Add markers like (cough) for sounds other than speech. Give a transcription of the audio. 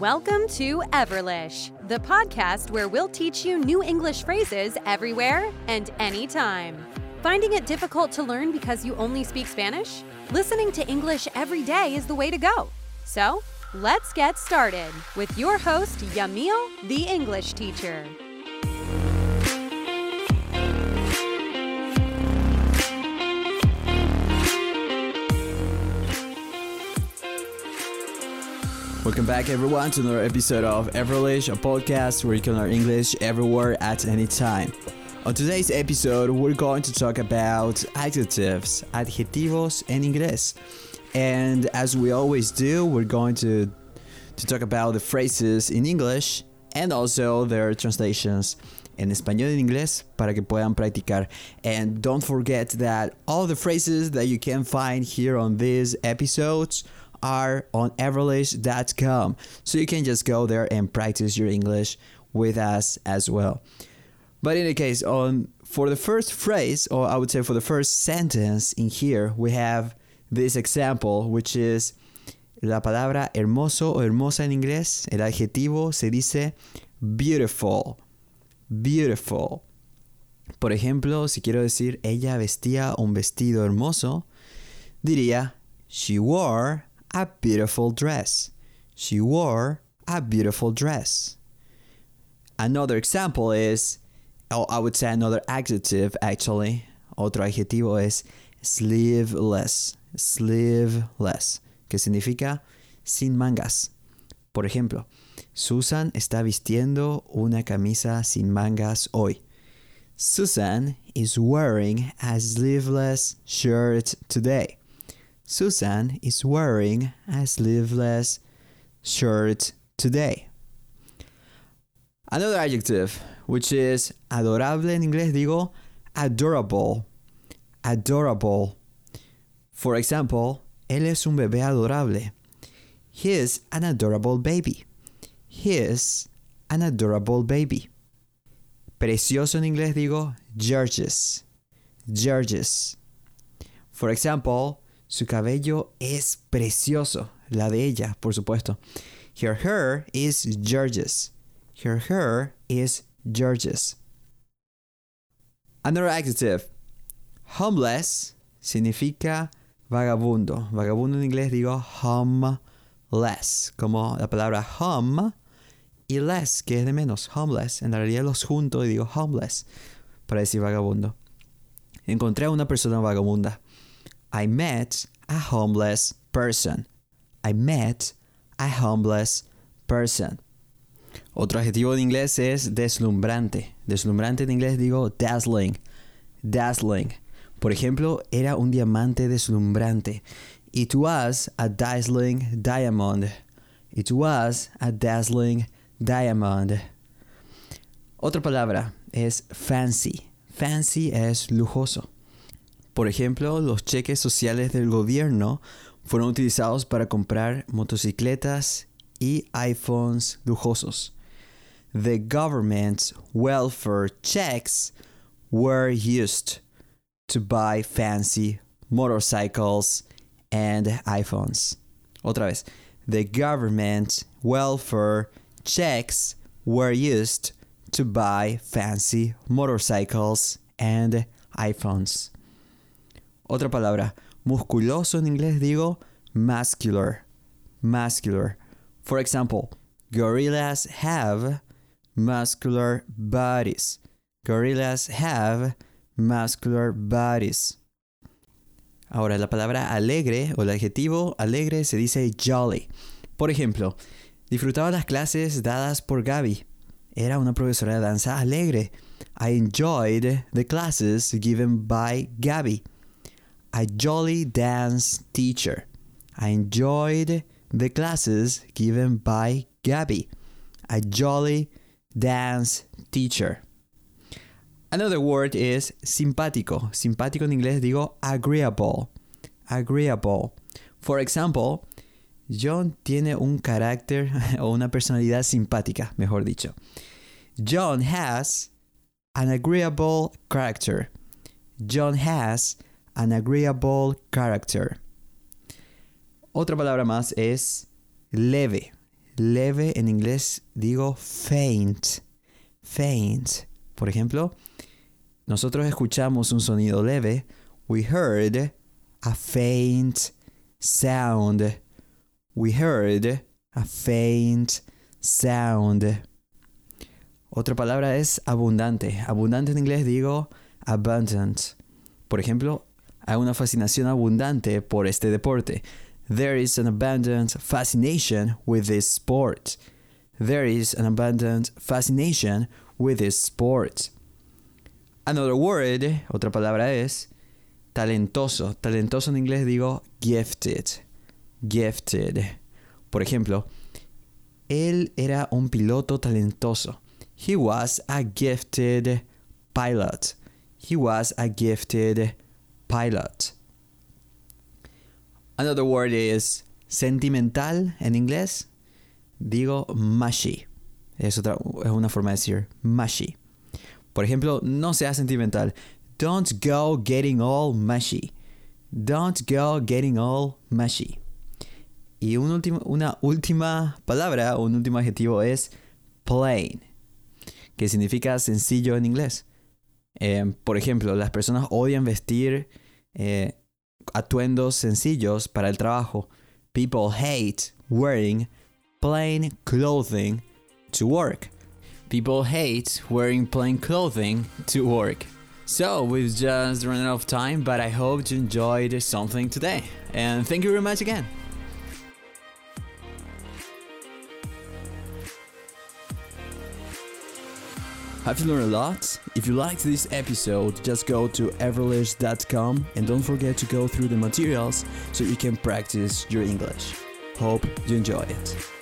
Welcome to Everlish, the podcast where we'll teach you new English phrases everywhere and anytime. Finding it difficult to learn because you only speak Spanish? Listening to English every day is the way to go. So, let's get started with your host, Yamil, the English teacher. Welcome back, everyone, to another episode of Everlish, a podcast where you can learn English everywhere at any time. On today's episode, we're going to talk about adjectives, adjetivos en inglés. And as we always do, we're going to, to talk about the phrases in English and also their translations en español en inglés para que puedan practicar. And don't forget that all the phrases that you can find here on these episodes are on everlish.com. So you can just go there and practice your English with us as well. But in any case, on for the first phrase, or I would say for the first sentence in here, we have this example, which is la palabra hermoso o hermosa en inglés. El adjetivo se dice beautiful. Beautiful. Por ejemplo, si quiero decir ella vestía un vestido hermoso, diría she wore a beautiful dress. She wore a beautiful dress. Another example is, oh, I would say another adjective actually. Otro adjetivo es sleeveless. Sleeveless, que significa sin mangas. Por ejemplo, Susan está vistiendo una camisa sin mangas hoy. Susan is wearing a sleeveless shirt today. Susan is wearing a sleeveless shirt today. Another adjective, which is adorable en inglés, digo adorable. Adorable. For example, él es un bebé adorable. He is an adorable baby. He is an adorable baby. Precioso en inglés digo gorgeous. Gorgeous. For example, su cabello es precioso. La de ella, por supuesto. Her hair is gorgeous. Her hair is gorgeous. Another adjective. Homeless significa vagabundo. Vagabundo en inglés digo homeless. Como la palabra home y less, que es de menos. Homeless. En realidad los junto y digo homeless para decir vagabundo. Encontré a una persona vagabunda. I met a homeless person. I met a homeless person. Otro adjetivo en inglés es deslumbrante. Deslumbrante en inglés digo dazzling. Dazzling. Por ejemplo, era un diamante deslumbrante. It was a dazzling diamond. It was a dazzling diamond. Otra palabra es fancy. Fancy es lujoso. Por ejemplo, los cheques sociales del gobierno fueron utilizados para comprar motocicletas y iPhones lujosos. The government's welfare checks were used to buy fancy motorcycles and iPhones. Otra vez, the government's welfare checks were used to buy fancy motorcycles and iPhones. Otra palabra, musculoso en inglés digo muscular. Muscular. For example, gorillas have muscular bodies. Gorillas have muscular bodies. Ahora, la palabra alegre o el adjetivo alegre se dice jolly. Por ejemplo, disfrutaba las clases dadas por Gaby. Era una profesora de danza alegre. I enjoyed the classes given by Gaby a jolly dance teacher. I enjoyed the classes given by Gabby, a jolly dance teacher. Another word is simpático. Simpático en inglés digo agreeable. Agreeable. For example, John tiene un carácter (laughs) o una personalidad simpática, mejor dicho. John has an agreeable character. John has an agreeable character. Otra palabra más es leve. leve en inglés digo faint. Faint. Por ejemplo, nosotros escuchamos un sonido leve. We heard a faint sound. We heard a faint sound. Otra palabra es abundante. Abundante en inglés digo abundant. Por ejemplo, hay una fascinación abundante por este deporte. There is an abundant fascination with this sport. There is an abundant fascination with this sport. Another word, otra palabra es talentoso. Talentoso en inglés digo gifted. Gifted. Por ejemplo, él era un piloto talentoso. He was a gifted pilot. He was a gifted pilot. Another word is sentimental en inglés. Digo mushy. Es, otra, es una forma de decir mushy. Por ejemplo, no sea sentimental. Don't go getting all mushy. Don't go getting all mushy. Y un último, una última palabra, un último adjetivo es plain, que significa sencillo en inglés. Eh, por ejemplo, las personas odian vestir eh, atuendos sencillos para el trabajo. People hate wearing plain clothing to work. People hate wearing plain clothing to work. So we've just run out of time, but I hope you enjoyed something today. And thank you very much again. Have you learned a lot? If you liked this episode, just go to everlish.com and don't forget to go through the materials so you can practice your English. Hope you enjoy it.